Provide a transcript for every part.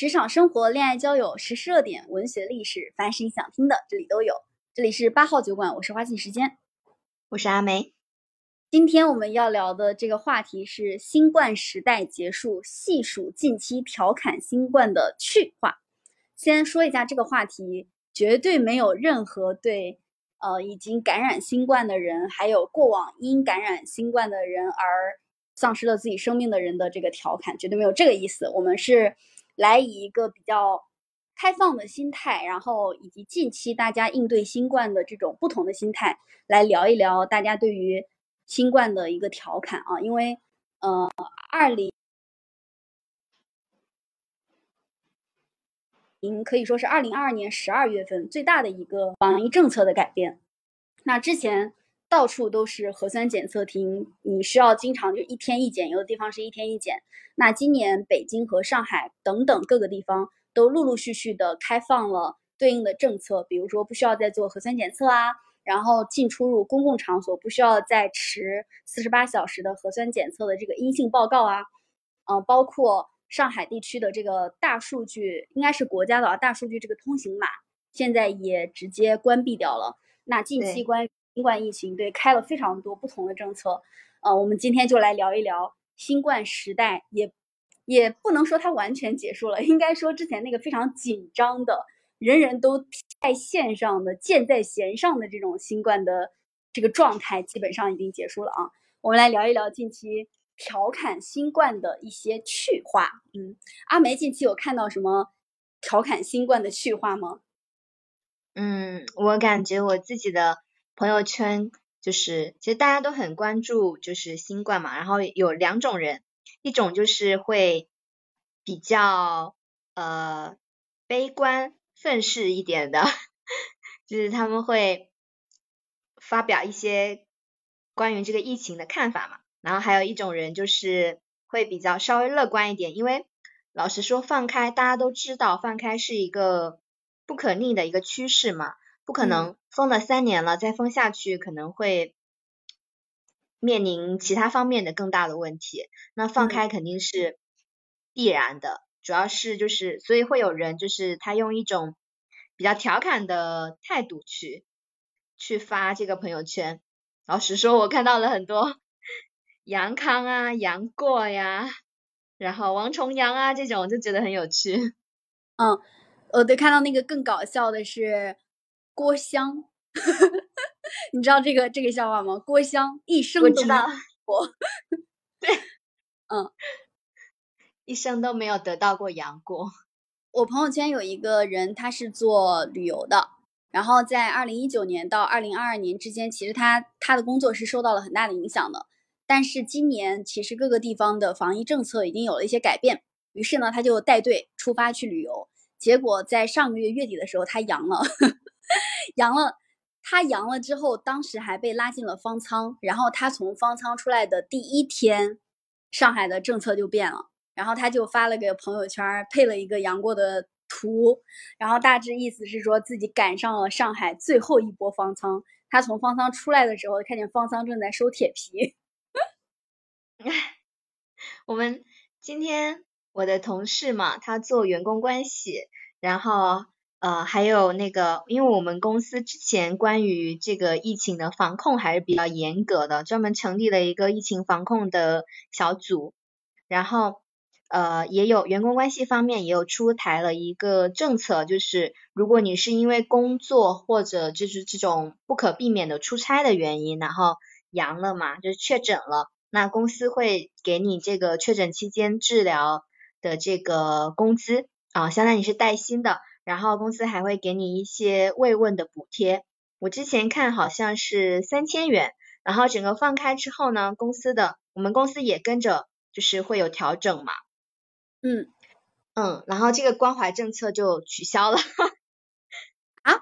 职场生活、恋爱交友、时事热点、文学历史，凡是你想听的，这里都有。这里是八号酒馆，我是花信时间，我是阿梅。今天我们要聊的这个话题是新冠时代结束，细数近期调侃新冠的趣话。先说一下这个话题，绝对没有任何对呃已经感染新冠的人，还有过往因感染新冠的人而丧失了自己生命的人的这个调侃，绝对没有这个意思。我们是来以一个比较开放的心态，然后以及近期大家应对新冠的这种不同的心态来聊一聊大家对于。新冠的一个调侃啊，因为呃，二零您可以说是二零二二年十二月份最大的一个防疫政策的改变。那之前到处都是核酸检测亭，你需要经常就一天一检，有的地方是一天一检。那今年北京和上海等等各个地方都陆陆续续的开放了对应的政策，比如说不需要再做核酸检测啊。然后进出入公共场所不需要再持四十八小时的核酸检测的这个阴性报告啊，嗯，包括上海地区的这个大数据，应该是国家的啊，大数据这个通行码现在也直接关闭掉了。那近期关于新冠疫情，对开了非常多不同的政策，呃，我们今天就来聊一聊新冠时代，也也不能说它完全结束了，应该说之前那个非常紧张的。人人都在线上的箭在弦上的这种新冠的这个状态，基本上已经结束了啊。我们来聊一聊近期调侃新冠的一些趣话。嗯，阿梅近期有看到什么调侃新冠的趣话吗？嗯，我感觉我自己的朋友圈就是，其实大家都很关注就是新冠嘛。然后有两种人，一种就是会比较呃悲观。愤世一点的，就是他们会发表一些关于这个疫情的看法嘛。然后还有一种人就是会比较稍微乐观一点，因为老实说，放开大家都知道，放开是一个不可逆的一个趋势嘛，不可能封了三年了再封下去，可能会面临其他方面的更大的问题。那放开肯定是必然的。主要是就是，所以会有人就是他用一种比较调侃的态度去去发这个朋友圈。老实说，我看到了很多杨康啊、杨过呀，然后王重阳啊这种，就觉得很有趣。嗯，我对看到那个更搞笑的是郭襄，你知道这个这个笑话吗？郭襄一生都知道我，对，嗯。一生都没有得到过杨过。我朋友圈有一个人，他是做旅游的，然后在二零一九年到二零二二年之间，其实他他的工作是受到了很大的影响的。但是今年其实各个地方的防疫政策已经有了一些改变，于是呢，他就带队出发去旅游。结果在上个月月底的时候，他阳了，阳了。他阳了之后，当时还被拉进了方舱。然后他从方舱出来的第一天，上海的政策就变了。然后他就发了个朋友圈，配了一个杨过的图，然后大致意思是说自己赶上了上海最后一波方舱。他从方舱出来的时候，看见方舱正在收铁皮。我们今天我的同事嘛，他做员工关系，然后呃还有那个，因为我们公司之前关于这个疫情的防控还是比较严格的，专门成立了一个疫情防控的小组，然后。呃，也有员工关系方面也有出台了一个政策，就是如果你是因为工作或者就是这种不可避免的出差的原因，然后阳了嘛，就是确诊了，那公司会给你这个确诊期间治疗的这个工资啊，相当于是带薪的，然后公司还会给你一些慰问的补贴。我之前看好像是三千元，然后整个放开之后呢，公司的我们公司也跟着就是会有调整嘛。嗯嗯，然后这个关怀政策就取消了啊？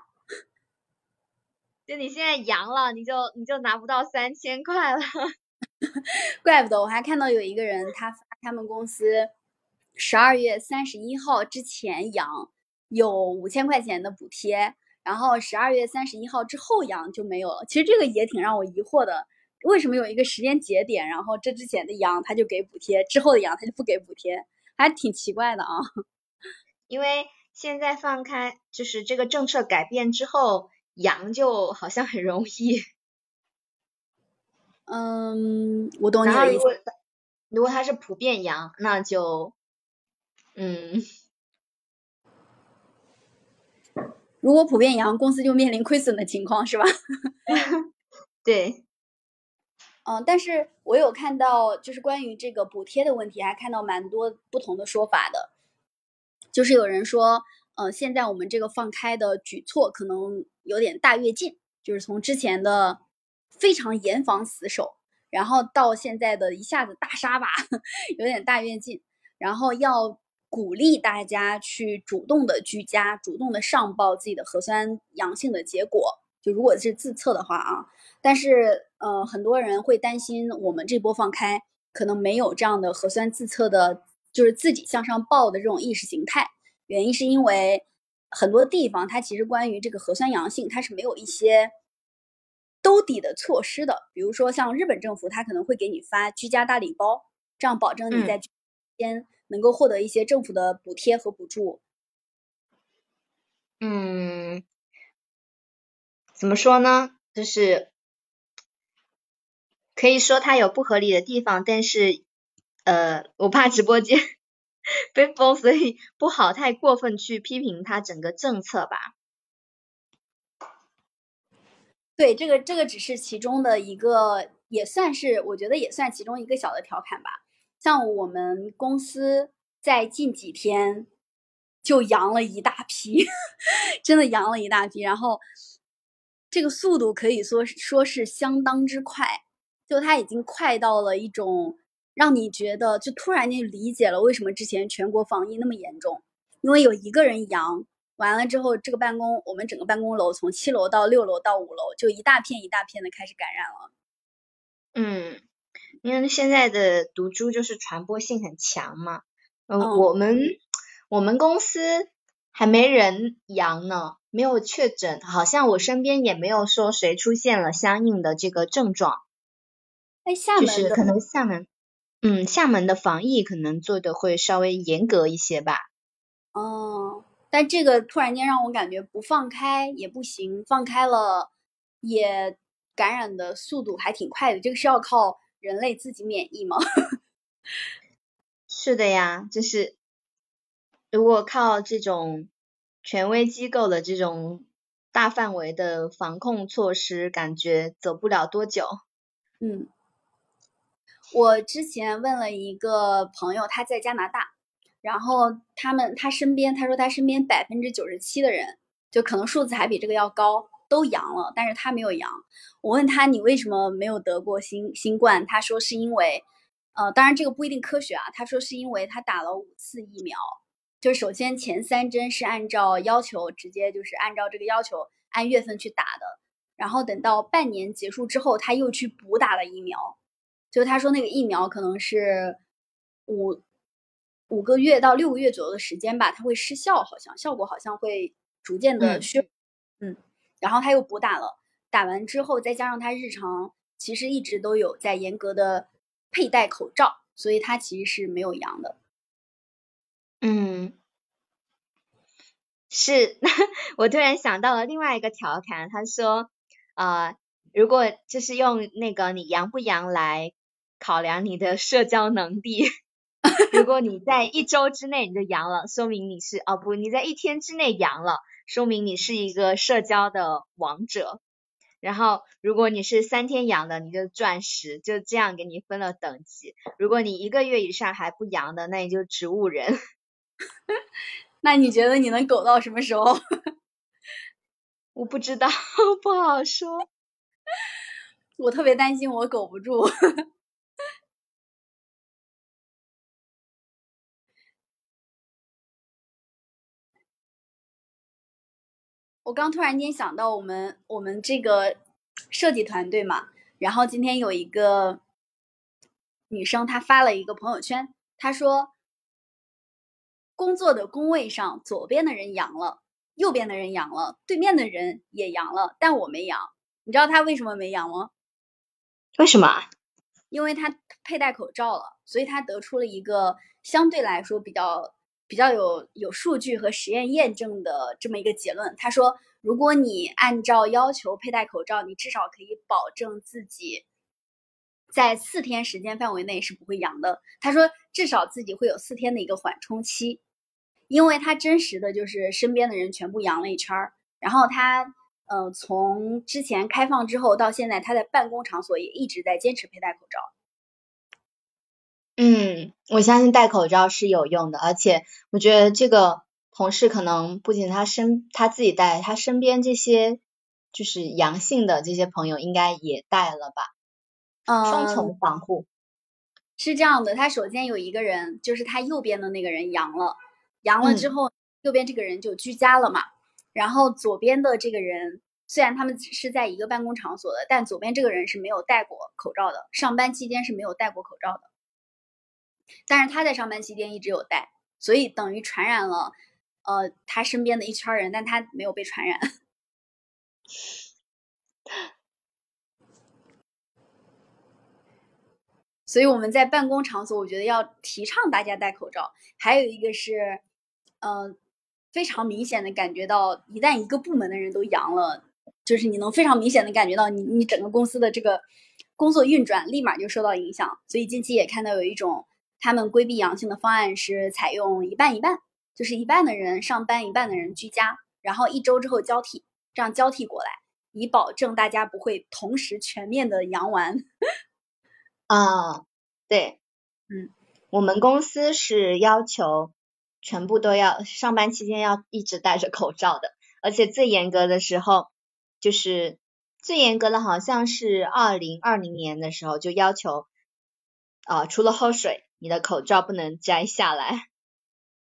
就你现在阳了，你就你就拿不到三千块了？怪不得，我还看到有一个人他发他们公司十二月三十一号之前阳有五千块钱的补贴，然后十二月三十一号之后阳就没有了。其实这个也挺让我疑惑的，为什么有一个时间节点，然后这之前的阳他就给补贴，之后的阳他就不给补贴？还挺奇怪的啊，因为现在放开，就是这个政策改变之后，阳就好像很容易。嗯，我懂你的意思。如果它是普遍阳，那就，嗯，如果普遍阳，公司就面临亏损的情况，是吧？对。嗯，但是我有看到，就是关于这个补贴的问题，还看到蛮多不同的说法的。就是有人说，呃，现在我们这个放开的举措可能有点大跃进，就是从之前的非常严防死守，然后到现在的一下子大杀吧，有点大跃进，然后要鼓励大家去主动的居家，主动的上报自己的核酸阳性的结果。就如果是自测的话啊。但是，呃，很多人会担心我们这波放开可能没有这样的核酸自测的，就是自己向上报的这种意识形态。原因是因为很多地方它其实关于这个核酸阳性，它是没有一些兜底的措施的。比如说像日本政府，它可能会给你发居家大礼包，这样保证你在间能够获得一些政府的补贴和补助。嗯，怎么说呢？就是。可以说它有不合理的地方，但是，呃，我怕直播间 被封，所以不好太过分去批评它整个政策吧。对，这个这个只是其中的一个，也算是我觉得也算其中一个小的调侃吧。像我们公司在近几天就阳了一大批，真的阳了一大批，然后这个速度可以说说是相当之快。就它已经快到了一种让你觉得，就突然间理解了为什么之前全国防疫那么严重，因为有一个人阳完了之后，这个办公我们整个办公楼从七楼到六楼到五楼就一大片一大片的开始感染了。嗯，因为现在的毒株就是传播性很强嘛。嗯，我们我们公司还没人阳呢，没有确诊，好像我身边也没有说谁出现了相应的这个症状。就是可能厦门，嗯，厦门的防疫可能做的会稍微严格一些吧。哦，但这个突然间让我感觉不放开也不行，放开了也感染的速度还挺快的。这个是要靠人类自己免疫吗？是的呀，就是如果靠这种权威机构的这种大范围的防控措施，感觉走不了多久。嗯。我之前问了一个朋友，他在加拿大，然后他们他身边，他说他身边百分之九十七的人，就可能数字还比这个要高，都阳了，但是他没有阳。我问他你为什么没有得过新新冠？他说是因为，呃，当然这个不一定科学啊。他说是因为他打了五次疫苗，就是首先前三针是按照要求直接就是按照这个要求按月份去打的，然后等到半年结束之后，他又去补打了疫苗。就他说那个疫苗可能是五五个月到六个月左右的时间吧，它会失效，好像效果好像会逐渐的削，嗯，然后他又补打了，打完之后再加上他日常其实一直都有在严格的佩戴口罩，所以他其实是没有阳的。嗯，是，我突然想到了另外一个调侃，他说，呃，如果就是用那个你阳不阳来。考量你的社交能力，如果你在一周之内你就阳了，说明你是哦不，你在一天之内阳了，说明你是一个社交的王者。然后如果你是三天阳的，你就钻石，就这样给你分了等级。如果你一个月以上还不阳的，那你就植物人。那你觉得你能苟到什么时候？我不知道，不好说。我特别担心我苟不住。我刚突然间想到，我们我们这个设计团队嘛，然后今天有一个女生，她发了一个朋友圈，她说工作的工位上，左边的人阳了，右边的人阳了，对面的人也阳了，但我没阳。你知道她为什么没阳吗？为什么？因为她佩戴口罩了，所以她得出了一个相对来说比较比较有有数据和实验验证的这么一个结论。他说，如果你按照要求佩戴口罩，你至少可以保证自己在四天时间范围内是不会阳的。他说，至少自己会有四天的一个缓冲期，因为他真实的就是身边的人全部阳了一圈儿，然后他。嗯，从之前开放之后到现在，他在办公场所也一直在坚持佩戴口罩。嗯，我相信戴口罩是有用的，而且我觉得这个同事可能不仅他身他自己戴，他身边这些就是阳性的这些朋友应该也戴了吧？嗯，双重防护。是这样的，他首先有一个人，就是他右边的那个人阳了，阳了之后，右边这个人就居家了嘛。然后左边的这个人，虽然他们只是在一个办公场所的，但左边这个人是没有戴过口罩的，上班期间是没有戴过口罩的。但是他在上班期间一直有戴，所以等于传染了，呃，他身边的一圈人，但他没有被传染。所以我们在办公场所，我觉得要提倡大家戴口罩。还有一个是，嗯。非常明显的感觉到，一旦一个部门的人都阳了，就是你能非常明显的感觉到，你你整个公司的这个工作运转立马就受到影响。所以近期也看到有一种他们规避阳性的方案是采用一半一半，就是一半的人上班，一半的人居家，然后一周之后交替，这样交替过来，以保证大家不会同时全面的阳完。啊，对，嗯，我们公司是要求。全部都要上班期间要一直戴着口罩的，而且最严格的时候，就是最严格的好像是二零二零年的时候就要求，啊，除了喝水，你的口罩不能摘下来。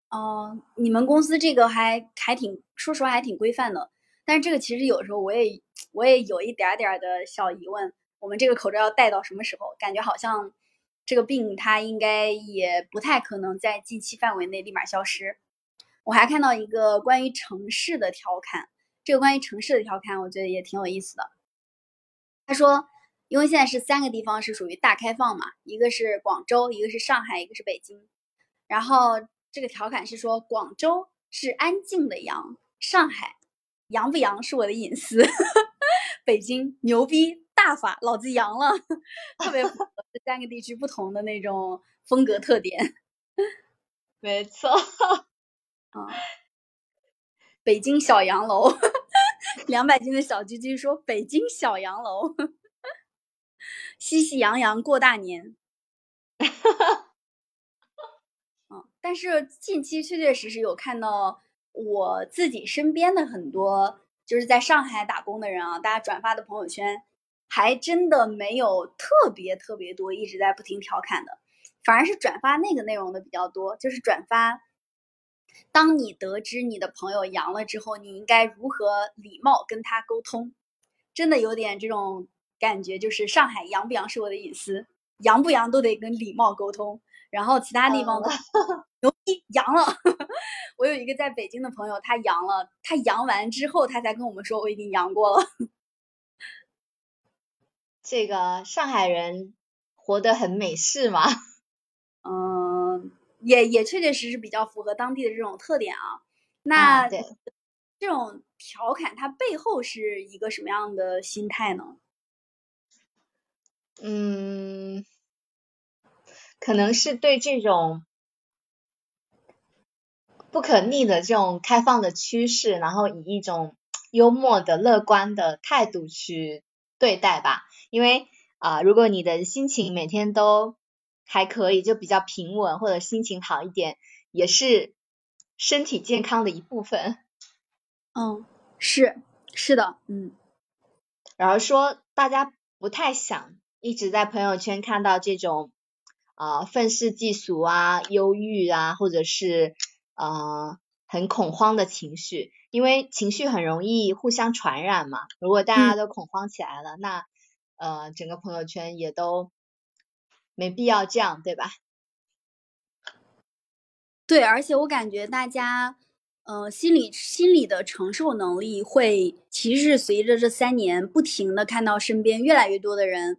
哦，你们公司这个还还挺，说实话还挺规范的。但是这个其实有时候我也我也有一点点的小疑问，我们这个口罩要戴到什么时候？感觉好像。这个病它应该也不太可能在近期范围内立马消失。我还看到一个关于城市的调侃，这个关于城市的调侃，我觉得也挺有意思的。他说，因为现在是三个地方是属于大开放嘛，一个是广州，一个是上海，一个是北京。然后这个调侃是说，广州是安静的阳，上海阳不阳是我的隐私，北京牛逼。大法，老子阳了，特别符合这三个地区不同的那种风格特点。没错，啊，北京小洋楼，两百斤的小鸡鸡说北京小洋楼，喜喜洋洋过大年。嗯，但是近期确确实实有看到我自己身边的很多就是在上海打工的人啊，大家转发的朋友圈。还真的没有特别特别多一直在不停调侃的，反而是转发那个内容的比较多。就是转发，当你得知你的朋友阳了之后，你应该如何礼貌跟他沟通？真的有点这种感觉，就是上海阳不阳是我的隐私，阳不阳都得跟礼貌沟通。然后其他地方的牛逼阳了，我有一个在北京的朋友，他阳了，他阳完之后，他才跟我们说我已经阳过了。这个上海人活得很美式嘛，嗯，也也确确实实比较符合当地的这种特点啊。那这种调侃它背后是一个什么样的心态呢？嗯，可能是对这种不可逆的这种开放的趋势，然后以一种幽默的、乐观的态度去对待吧。因为啊，如果你的心情每天都还可以，就比较平稳，或者心情好一点，也是身体健康的一部分。嗯，是是的，嗯。然后说大家不太想一直在朋友圈看到这种啊愤世嫉俗啊、忧郁啊，或者是啊很恐慌的情绪，因为情绪很容易互相传染嘛。如果大家都恐慌起来了，那呃，整个朋友圈也都没必要这样，对吧？对，而且我感觉大家，呃，心理心理的承受能力会，其实是随着这三年不停的看到身边越来越多的人，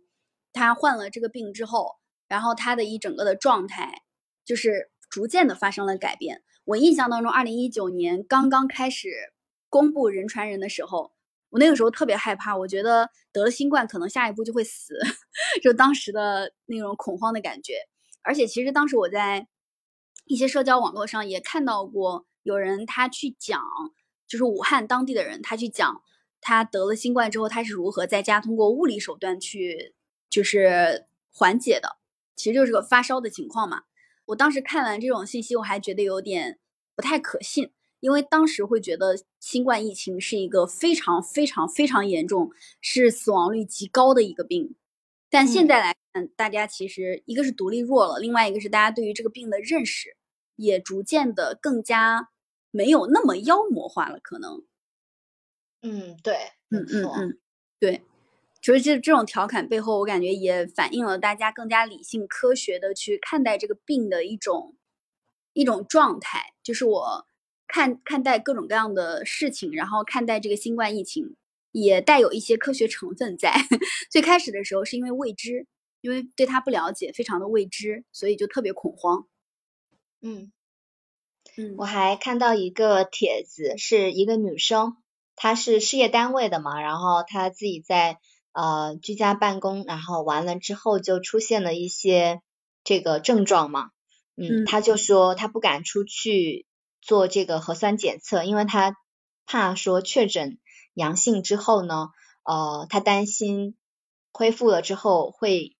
他患了这个病之后，然后他的一整个的状态，就是逐渐的发生了改变。我印象当中，二零一九年刚刚开始公布人传人的时候，我那个时候特别害怕，我觉得得了新冠可能下一步就会死，就当时的那种恐慌的感觉。而且其实当时我在一些社交网络上也看到过有人他去讲，就是武汉当地的人他去讲他得了新冠之后他是如何在家通过物理手段去就是缓解的，其实就是个发烧的情况嘛。我当时看完这种信息，我还觉得有点不太可信，因为当时会觉得新冠疫情是一个非常非常非常严重，是死亡率极高的一个病。但现在来看，大家其实一个是独立弱了，另外一个是大家对于这个病的认识也逐渐的更加没有那么妖魔化了，可能。嗯，对，嗯嗯嗯，对。所以这这种调侃背后，我感觉也反映了大家更加理性、科学的去看待这个病的一种一种状态。就是我看看待各种各样的事情，然后看待这个新冠疫情，也带有一些科学成分在。最开始的时候是因为未知，因为对它不了解，非常的未知，所以就特别恐慌。嗯嗯，我还看到一个帖子，是一个女生，她是事业单位的嘛，然后她自己在。呃，居家办公，然后完了之后就出现了一些这个症状嘛，嗯，他就说他不敢出去做这个核酸检测，因为他怕说确诊阳性之后呢，呃，他担心恢复了之后会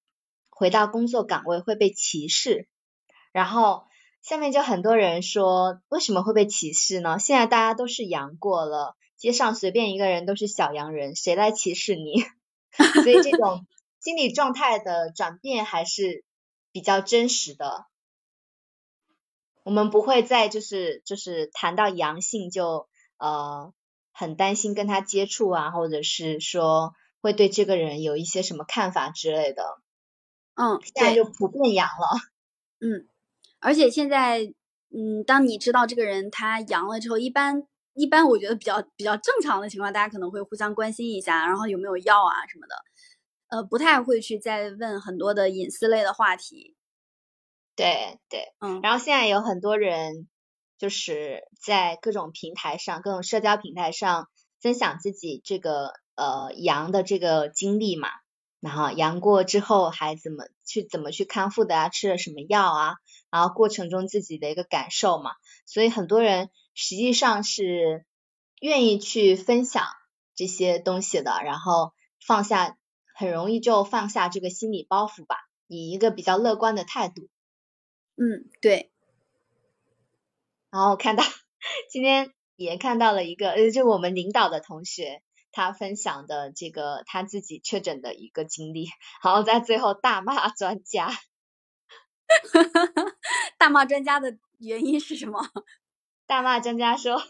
回到工作岗位会被歧视，然后下面就很多人说为什么会被歧视呢？现在大家都是阳过了，街上随便一个人都是小阳人，谁来歧视你？所以这种心理状态的转变还是比较真实的。我们不会再就是就是谈到阳性就呃很担心跟他接触啊，或者是说会对这个人有一些什么看法之类的。嗯，现在就普遍阳了。嗯，而且现在嗯，当你知道这个人他阳了之后，一般。一般我觉得比较比较正常的情况，大家可能会互相关心一下，然后有没有药啊什么的，呃，不太会去再问很多的隐私类的话题。对对，嗯。然后现在有很多人就是在各种平台上、各种社交平台上分享自己这个呃阳的这个经历嘛，然后阳过之后还怎么去怎么去康复的啊，吃了什么药啊，然后过程中自己的一个感受嘛，所以很多人。实际上是愿意去分享这些东西的，然后放下，很容易就放下这个心理包袱吧，以一个比较乐观的态度。嗯，对。然后看到 今天也看到了一个，呃，就我们领导的同学，他分享的这个他自己确诊的一个经历，然后在最后大骂专家。大骂专家的原因是什么？大骂专家说，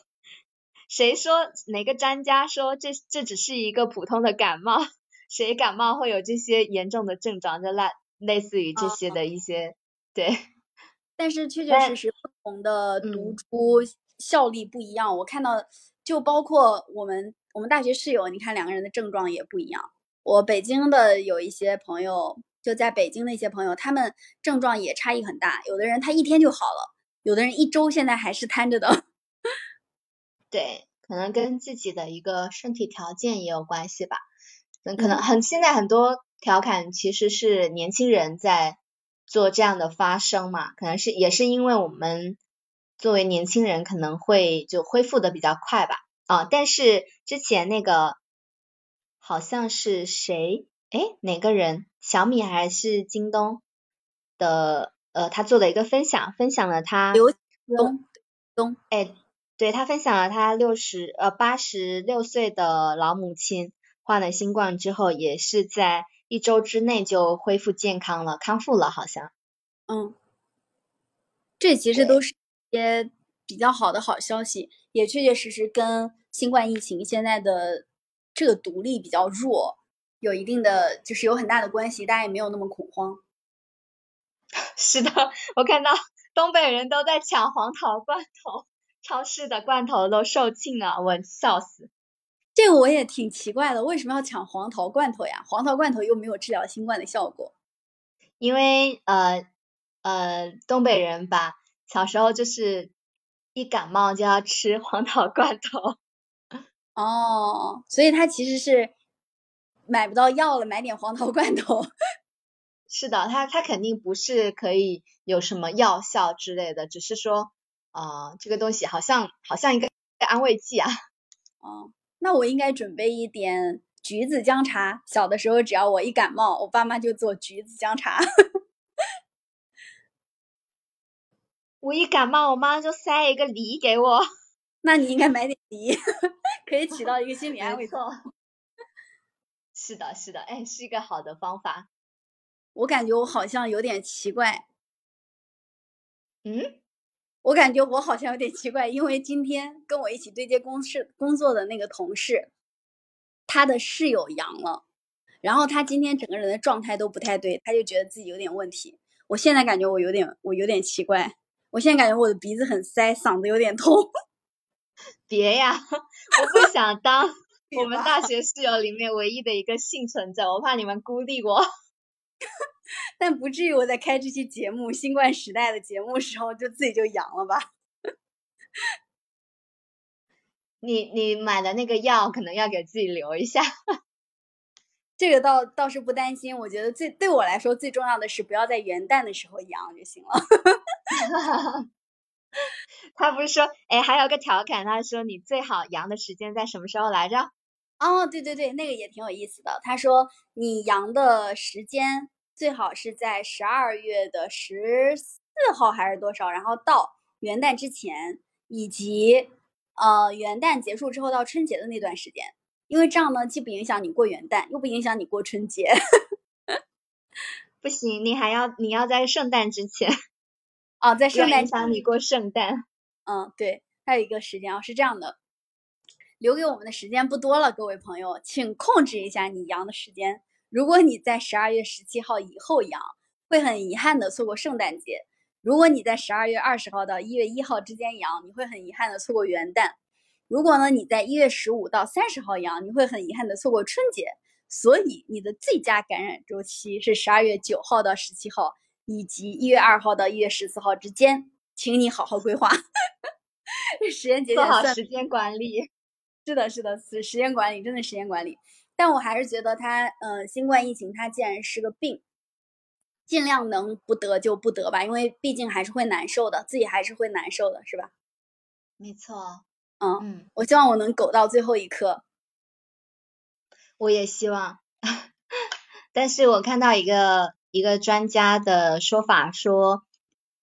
谁说哪个专家说这这只是一个普通的感冒？谁感冒会有这些严重的症状？就类类似于这些的一些对。但是确确实实不同的毒株效力不一样。我看到就包括我们我们大学室友，你看两个人的症状也不一样。我北京的有一些朋友，就在北京的一些朋友，他们症状也差异很大。有的人他一天就好了。有的人一周现在还是瘫着的，对，可能跟自己的一个身体条件也有关系吧。嗯，可能很现在很多调侃其实是年轻人在做这样的发声嘛，可能是也是因为我们作为年轻人可能会就恢复的比较快吧。啊，但是之前那个好像是谁？哎，哪个人？小米还是京东的？呃，他做了一个分享，分享了他刘东东，哎，对他分享了他六十呃八十六岁的老母亲患了新冠之后，也是在一周之内就恢复健康了，康复了好像。嗯，这其实都是一些比较好的好消息，也确确实实跟新冠疫情现在的这个独立比较弱有一定的就是有很大的关系，大家也没有那么恐慌。是的，我看到 东北人都在抢黄桃罐头，超市的罐头都售罄了，我笑死。这个我也挺奇怪的，为什么要抢黄桃罐头呀？黄桃罐头又没有治疗新冠的效果。因为呃呃，东北人把小时候就是一感冒就要吃黄桃罐头。哦，所以他其实是买不到药了，买点黄桃罐头。是的，他他肯定不是可以有什么药效之类的，只是说啊，这个东西好像好像一个安慰剂啊。哦，那我应该准备一点橘子姜茶。小的时候，只要我一感冒，我爸妈就做橘子姜茶。我一感冒，我妈就塞一个梨给我。那你应该买点梨，可以起到一个心理安慰。作用。是的，是的，哎，是一个好的方法。我感觉我好像有点奇怪。嗯？我感觉我好像有点奇怪，因为今天跟我一起对接公事工作的那个同事，他的室友阳了，然后他今天整个人的状态都不太对，他就觉得自己有点问题。我现在感觉我有点，我有点奇怪。我现在感觉我的鼻子很塞，嗓子有点痛。别呀，我不想当 我们大学室友里面唯一的一个幸存者，我怕你们孤立我。但不至于我在开这期节目《新冠时代》的节目时候就自己就阳了吧？你你买的那个药可能要给自己留一下。这个倒倒是不担心，我觉得最对我来说最重要的是不要在元旦的时候阳就行了。他不是说，哎，还有个调侃，他说你最好阳的时间在什么时候来着？哦，对对对，那个也挺有意思的。他说你阳的时间。最好是在十二月的十四号还是多少，然后到元旦之前，以及呃元旦结束之后到春节的那段时间，因为这样呢，既不影响你过元旦，又不影响你过春节。不行，你还要你要在圣诞之前。哦，在圣诞影响你过圣诞。嗯，对，还有一个时间啊，是这样的，留给我们的时间不多了，各位朋友，请控制一下你阳的时间。如果你在十二月十七号以后阳，会很遗憾的错过圣诞节；如果你在十二月二十号到一月一号之间阳，你会很遗憾的错过元旦；如果呢你在一月十五到三十号阳，你会很遗憾的错过春节。所以你的最佳感染周期是十二月九号到十七号，以及一月二号到一月十四号之间，请你好好规划。时间节点，做好时间管理。是的，是的，是时间管理真的时间管理。但我还是觉得它，呃，新冠疫情它既然是个病，尽量能不得就不得吧，因为毕竟还是会难受的，自己还是会难受的，是吧？没错，嗯嗯，我希望我能苟到最后一刻。我也希望，但是我看到一个一个专家的说法，说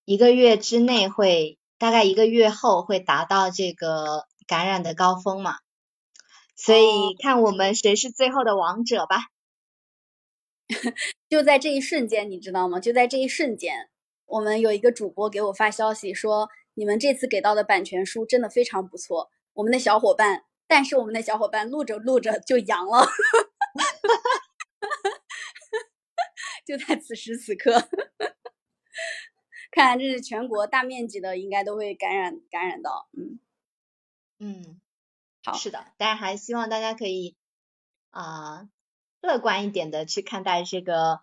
一个月之内会，大概一个月后会达到这个感染的高峰嘛。所以看我们谁是最后的王者吧。就在这一瞬间，你知道吗？就在这一瞬间，我们有一个主播给我发消息说，你们这次给到的版权书真的非常不错。我们的小伙伴，但是我们的小伙伴录着录着就阳了，就在此时此刻。看来这是全国大面积的，应该都会感染感染到，嗯嗯。好，是的，但是还希望大家可以啊乐观一点的去看待这个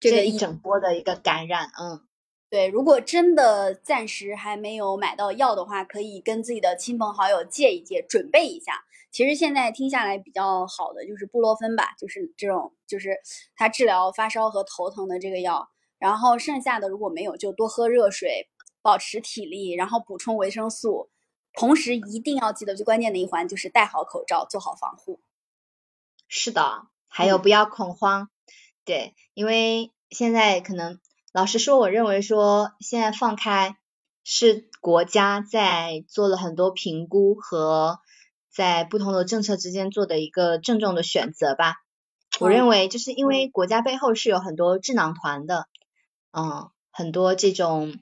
这一整波的一个感染。嗯，对，如果真的暂时还没有买到药的话，可以跟自己的亲朋好友借一借，准备一下。其实现在听下来比较好的就是布洛芬吧，就是这种，就是它治疗发烧和头疼的这个药。然后剩下的如果没有，就多喝热水，保持体力，然后补充维生素。同时一定要记得最关键的一环就是戴好口罩，做好防护。是的，还有不要恐慌。对，因为现在可能老实说，我认为说现在放开是国家在做了很多评估和在不同的政策之间做的一个郑重的选择吧。我认为就是因为国家背后是有很多智囊团的，嗯，很多这种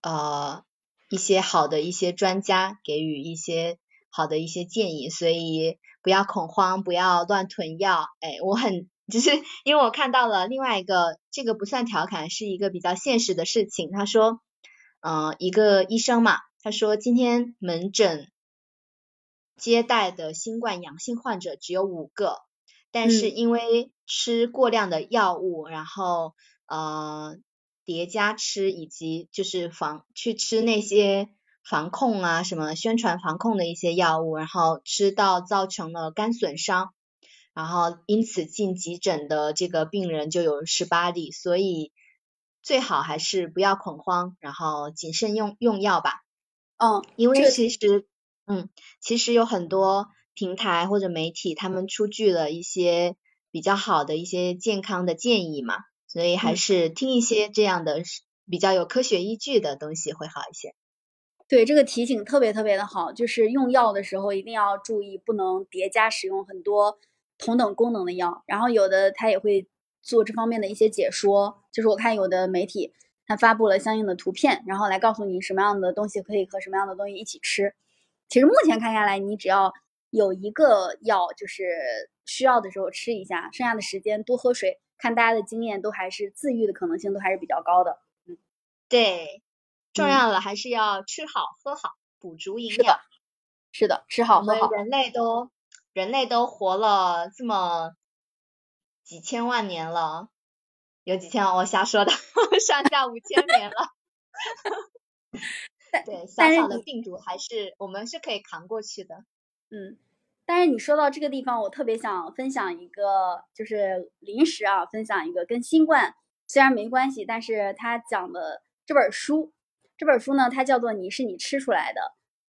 呃。一些好的一些专家给予一些好的一些建议，所以不要恐慌，不要乱囤药。哎，我很 就是因为我看到了另外一个，这个不算调侃，是一个比较现实的事情。他说，嗯，一个医生嘛，他说今天门诊接待的新冠阳性患者只有五个，但是因为吃过量的药物，然后呃叠加吃，以及就是防去吃那些防控啊什么宣传防控的一些药物，然后吃到造成了肝损伤，然后因此进急诊的这个病人就有十八例，所以最好还是不要恐慌，然后谨慎用用药吧。嗯，因为其实，嗯，其实有很多平台或者媒体，他们出具了一些比较好的一些健康的建议嘛，所以还是听一些这样的比较有科学依据的东西会好一些。对，这个提醒特别特别的好，就是用药的时候一定要注意，不能叠加使用很多同等功能的药。然后有的他也会做这方面的一些解说，就是我看有的媒体。他发布了相应的图片，然后来告诉你什么样的东西可以和什么样的东西一起吃。其实目前看下来，你只要有一个药，就是需要的时候吃一下，剩下的时间多喝水。看大家的经验，都还是自愈的可能性都还是比较高的。嗯，对，重要的还是要吃好喝好，补足营养。是的，吃好喝好。人类都人类都活了这么几千万年了。有几千万，我瞎说的，上下五千年了。对，小小的病毒还是我们是可以扛过去的。嗯，但是你说到这个地方，我特别想分享一个，就是临时啊，分享一个跟新冠虽然没关系，但是他讲的这本书，这本书呢，它叫做《你是你吃出来的》，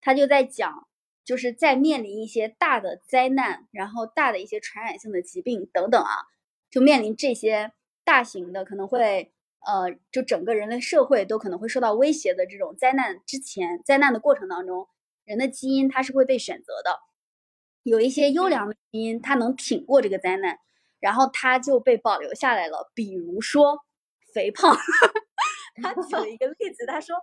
他就在讲，就是在面临一些大的灾难，然后大的一些传染性的疾病等等啊，就面临这些。大型的可能会，呃，就整个人类社会都可能会受到威胁的这种灾难之前，灾难的过程当中，人的基因它是会被选择的，有一些优良的基因，它能挺过这个灾难，然后它就被保留下来了。比如说肥胖，他举了一个例子，他说，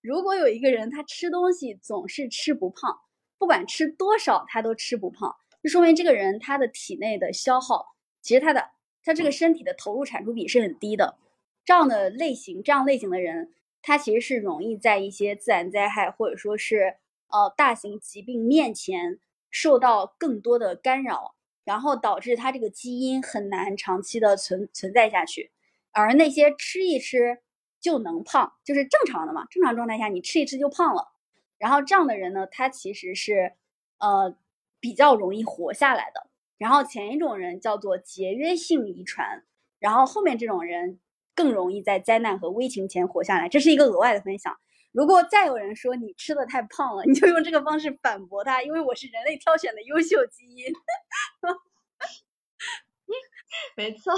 如果有一个人他吃东西总是吃不胖，不管吃多少他都吃不胖，就说明这个人他的体内的消耗，其实他的。他这个身体的投入产出比是很低的，这样的类型，这样类型的人，他其实是容易在一些自然灾害或者说是呃大型疾病面前受到更多的干扰，然后导致他这个基因很难长期的存存在下去。而那些吃一吃就能胖，就是正常的嘛，正常状态下你吃一吃就胖了，然后这样的人呢，他其实是呃比较容易活下来的。然后前一种人叫做节约性遗传，然后后面这种人更容易在灾难和危情前活下来。这是一个额外的分享。如果再有人说你吃的太胖了，你就用这个方式反驳他，因为我是人类挑选的优秀基因。没错，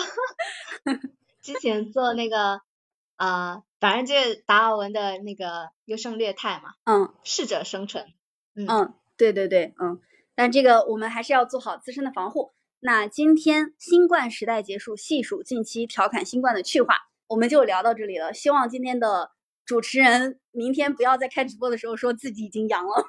之前做那个啊，反正就是达尔文的那个优胜劣汰嘛，嗯，适者生存。嗯，对对对，嗯。但这个我们还是要做好自身的防护。那今天新冠时代结束，细数近期调侃新冠的趣话，我们就聊到这里了。希望今天的主持人明天不要在开直播的时候说自己已经阳了。